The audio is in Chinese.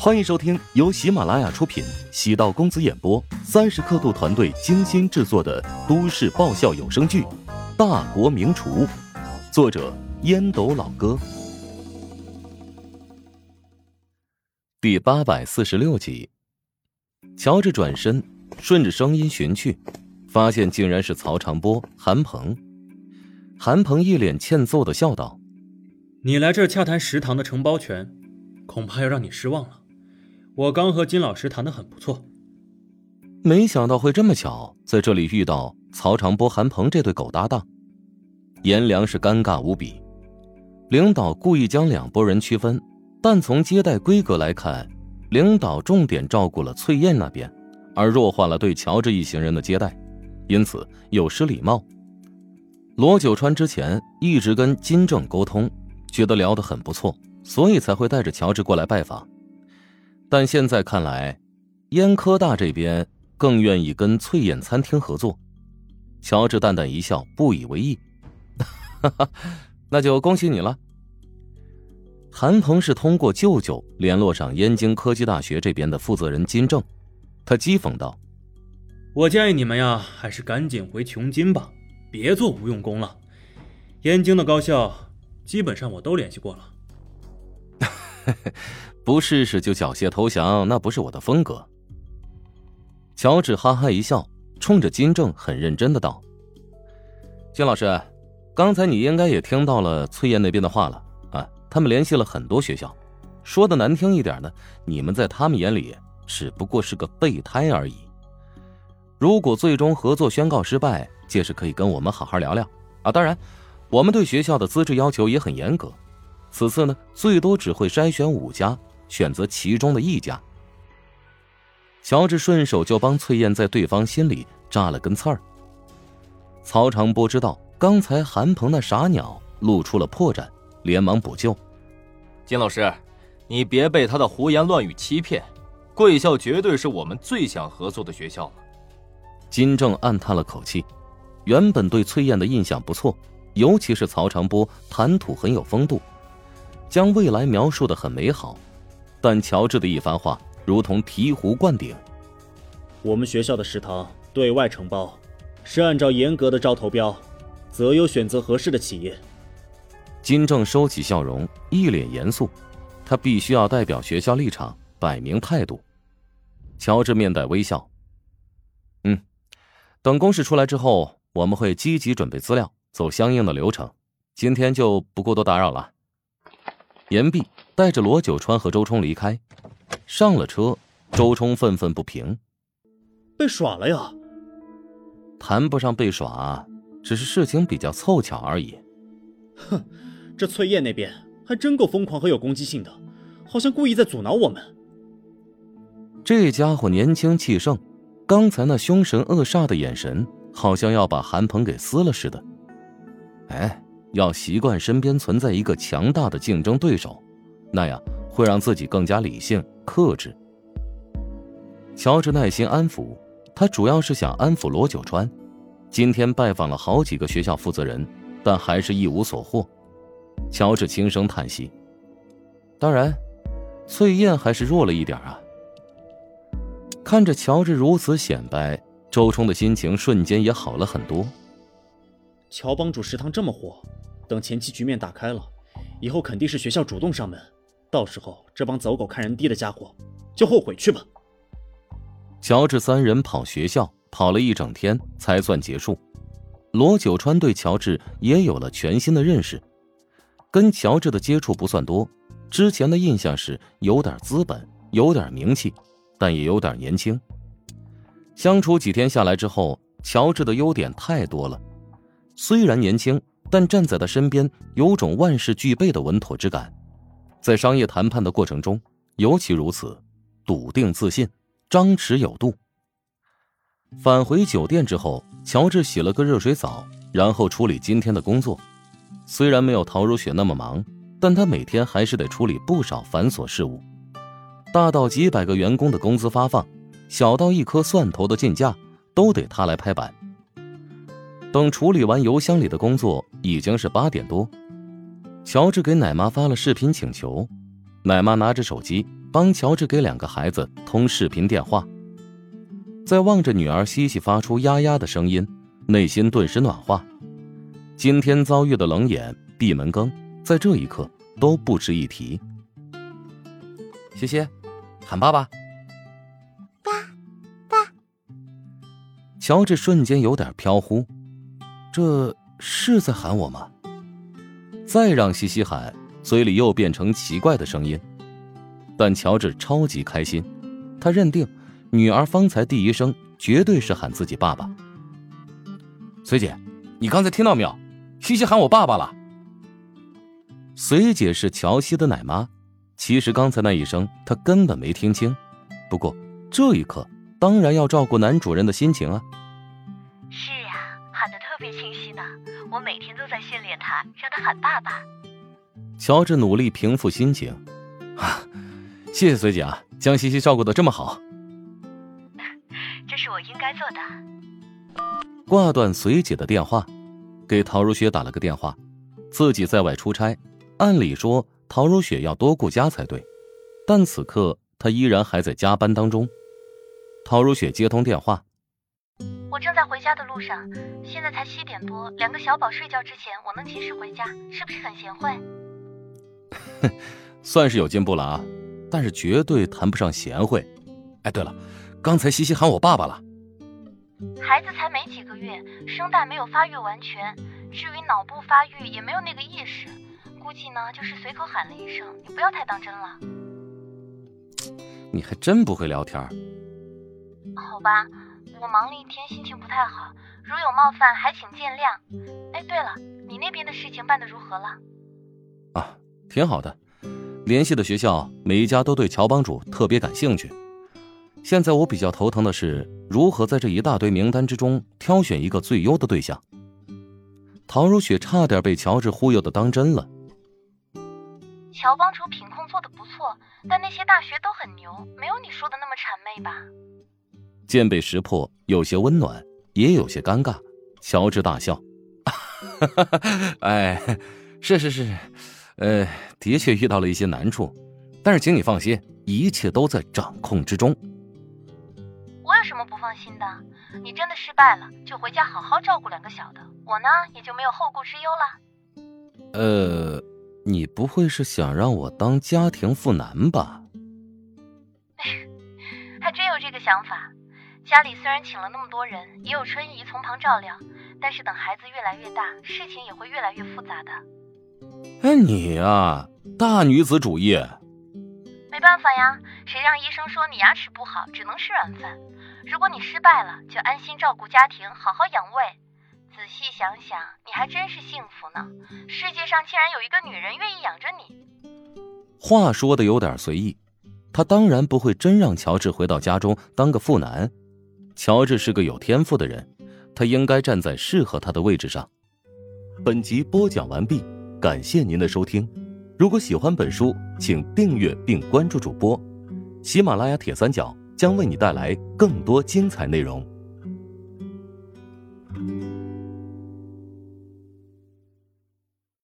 欢迎收听由喜马拉雅出品、喜道公子演播、三十刻度团队精心制作的都市爆笑有声剧《大国名厨》，作者烟斗老哥，第八百四十六集。乔治转身，顺着声音寻去，发现竟然是曹长波、韩鹏。韩鹏一脸欠揍的笑道：“你来这儿洽谈食堂的承包权，恐怕要让你失望了。”我刚和金老师谈的很不错，没想到会这么巧，在这里遇到曹长波、韩鹏这对狗搭档，颜良是尴尬无比。领导故意将两拨人区分，但从接待规格来看，领导重点照顾了翠燕那边，而弱化了对乔治一行人的接待，因此有失礼貌。罗九川之前一直跟金正沟通，觉得聊得很不错，所以才会带着乔治过来拜访。但现在看来，燕科大这边更愿意跟翠燕餐厅合作。乔治淡淡一笑，不以为意：“，那就恭喜你了。”韩鹏是通过舅舅联络上燕京科技大学这边的负责人金正，他讥讽道：“我建议你们呀，还是赶紧回琼金吧，别做无用功了。燕京的高校基本上我都联系过了。” 不试试就缴械投降，那不是我的风格。乔治哈哈一笑，冲着金正很认真的道：“金老师，刚才你应该也听到了崔燕那边的话了啊，他们联系了很多学校，说的难听一点呢，你们在他们眼里只不过是个备胎而已。如果最终合作宣告失败，届时可以跟我们好好聊聊啊。当然，我们对学校的资质要求也很严格，此次呢，最多只会筛选五家。”选择其中的一家，乔治顺手就帮翠燕在对方心里扎了根刺儿。曹长波知道刚才韩鹏那傻鸟露出了破绽，连忙补救：“金老师，你别被他的胡言乱语欺骗，贵校绝对是我们最想合作的学校了。”金正暗叹了口气，原本对翠燕的印象不错，尤其是曹长波谈吐很有风度，将未来描述的很美好。但乔治的一番话如同醍醐灌顶。我们学校的食堂对外承包，是按照严格的招投标，择优选择合适的企业。金正收起笑容，一脸严肃，他必须要代表学校立场，摆明态度。乔治面带微笑，嗯，等公示出来之后，我们会积极准备资料，走相应的流程。今天就不过多打扰了。言毕。带着罗九川和周冲离开，上了车，周冲愤愤不平：“被耍了呀！谈不上被耍，只是事情比较凑巧而已。”哼，这翠燕那边还真够疯狂和有攻击性的，好像故意在阻挠我们。这家伙年轻气盛，刚才那凶神恶煞的眼神，好像要把韩鹏给撕了似的。哎，要习惯身边存在一个强大的竞争对手。那样会让自己更加理性克制。乔治耐心安抚他，主要是想安抚罗九川。今天拜访了好几个学校负责人，但还是一无所获。乔治轻声叹息。当然，翠燕还是弱了一点啊。看着乔治如此显摆，周冲的心情瞬间也好了很多。乔帮主食堂这么火，等前期局面打开了，以后肯定是学校主动上门。到时候，这帮走狗看人低的家伙就后悔去吧。乔治三人跑学校跑了一整天才算结束。罗九川对乔治也有了全新的认识，跟乔治的接触不算多，之前的印象是有点资本，有点名气，但也有点年轻。相处几天下来之后，乔治的优点太多了，虽然年轻，但站在他身边有种万事俱备的稳妥之感。在商业谈判的过程中，尤其如此，笃定自信，张弛有度。返回酒店之后，乔治洗了个热水澡，然后处理今天的工作。虽然没有陶如雪那么忙，但他每天还是得处理不少繁琐事务，大到几百个员工的工资发放，小到一颗蒜头的进价，都得他来拍板。等处理完邮箱里的工作，已经是八点多。乔治给奶妈发了视频请求，奶妈拿着手机帮乔治给两个孩子通视频电话。在望着女儿西西发出呀呀的声音，内心顿时暖化。今天遭遇的冷眼、闭门羹，在这一刻都不值一提。西西，喊爸爸。爸，爸。乔治瞬间有点飘忽，这是在喊我吗？再让西西喊，嘴里又变成奇怪的声音。但乔治超级开心，他认定女儿方才第一声绝对是喊自己爸爸。随姐，你刚才听到没有？西西喊我爸爸了。随姐是乔西的奶妈，其实刚才那一声她根本没听清，不过这一刻当然要照顾男主人的心情啊。在训练他，让他喊爸爸。乔治努力平复心情，啊，谢谢随姐啊，将西西照顾的这么好。这是我应该做的。挂断随姐的电话。给陶如雪打了个电话，自己在外出差，按理说陶如雪要多顾家才对，但此刻她依然还在加班当中。陶如雪接通电话：“我正在回家的路上，现在才七点多，两个小宝睡觉之前，我能及时回家，是不是很贤惠？”“哼，算是有进步了啊，但是绝对谈不上贤惠。”“哎，对了，刚才西西喊我爸爸了。”孩子才没几个月，声带没有发育完全，至于脑部发育也没有那个意识，估计呢就是随口喊了一声，你不要太当真了。你还真不会聊天。好吧，我忙了一天，心情不太好，如有冒犯，还请见谅。哎，对了，你那边的事情办得如何了？啊，挺好的，联系的学校每一家都对乔帮主特别感兴趣。现在我比较头疼的是如何在这一大堆名单之中挑选一个最优的对象。陶如雪差点被乔治忽悠的当真了。乔帮主品控做的不错，但那些大学都很牛，没有你说的那么谄媚吧？见被识破，有些温暖，也有些尴尬。乔治大笑：“ 哎，是是是，呃，的确遇到了一些难处，但是请你放心，一切都在掌控之中。”我有什么不放心的？你真的失败了，就回家好好照顾两个小的，我呢也就没有后顾之忧了。呃，你不会是想让我当家庭妇男吧？还真有这个想法。家里虽然请了那么多人，也有春姨从旁照料，但是等孩子越来越大，事情也会越来越复杂的。哎，你呀，大女子主义。没办法呀，谁让医生说你牙齿不好，只能吃软饭。如果你失败了，就安心照顾家庭，好好养胃。仔细想想，你还真是幸福呢。世界上竟然有一个女人愿意养着你。话说的有点随意，他当然不会真让乔治回到家中当个妇男。乔治是个有天赋的人，他应该站在适合他的位置上。本集播讲完毕，感谢您的收听。如果喜欢本书，请订阅并关注主播。喜马拉雅铁三角。将为你带来更多精彩内容。